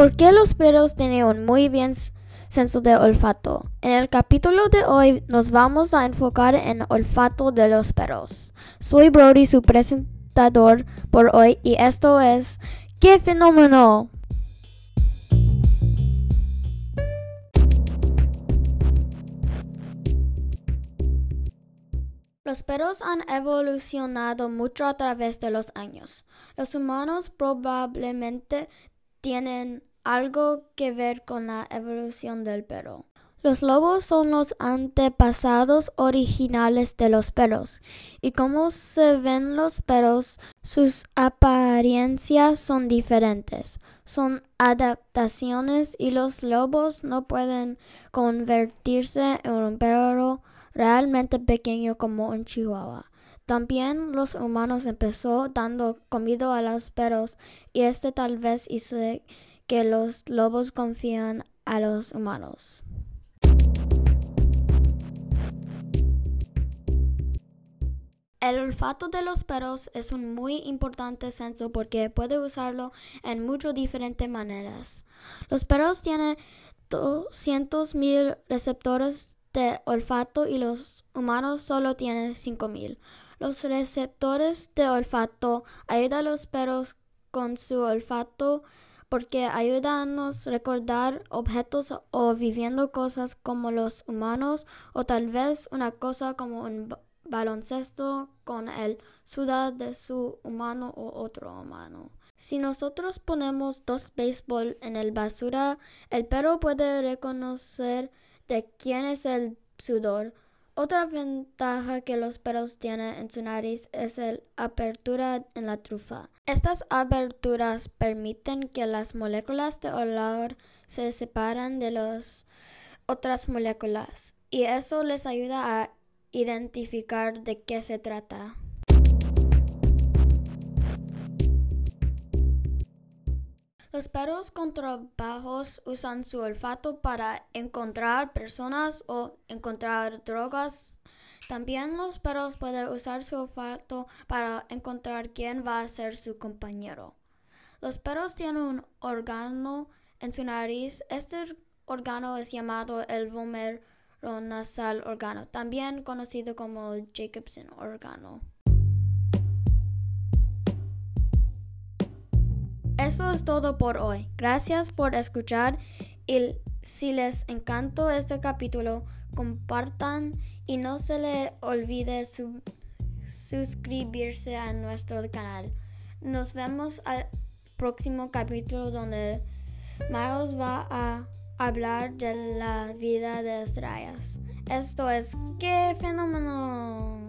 ¿Por qué los perros tienen un muy bien senso de olfato? En el capítulo de hoy nos vamos a enfocar en olfato de los perros. Soy Brody, su presentador por hoy, y esto es ¡Qué fenómeno! Los perros han evolucionado mucho a través de los años. Los humanos probablemente tienen algo que ver con la evolución del perro. Los lobos son los antepasados originales de los perros, y como se ven los perros, sus apariencias son diferentes. Son adaptaciones y los lobos no pueden convertirse en un perro realmente pequeño como un chihuahua. También los humanos empezó dando comida a los perros y este tal vez hizo que los lobos confían a los humanos. El olfato de los perros es un muy importante senso porque puede usarlo en muchas diferentes maneras. Los perros tienen 200.000 receptores de olfato y los humanos solo tienen 5000. Los receptores de olfato ayudan a los perros con su olfato porque ayudan a recordar objetos o viviendo cosas como los humanos o tal vez una cosa como un baloncesto con el sudor de su humano o otro humano. Si nosotros ponemos dos béisbol en el basura, el perro puede reconocer de quién es el sudor. Otra ventaja que los perros tienen en su nariz es la apertura en la trufa. Estas aberturas permiten que las moléculas de olor se separen de las otras moléculas y eso les ayuda a identificar de qué se trata. Los perros con trabajos usan su olfato para encontrar personas o encontrar drogas. También los perros pueden usar su olfato para encontrar quién va a ser su compañero. Los perros tienen un órgano en su nariz. Este órgano es llamado el nasal órgano, también conocido como Jacobson órgano. Eso es todo por hoy. Gracias por escuchar y si les encantó este capítulo, compartan y no se les olvide suscribirse a nuestro canal. Nos vemos al próximo capítulo donde Miles va a hablar de la vida de estrellas. Esto es ¡Qué fenómeno!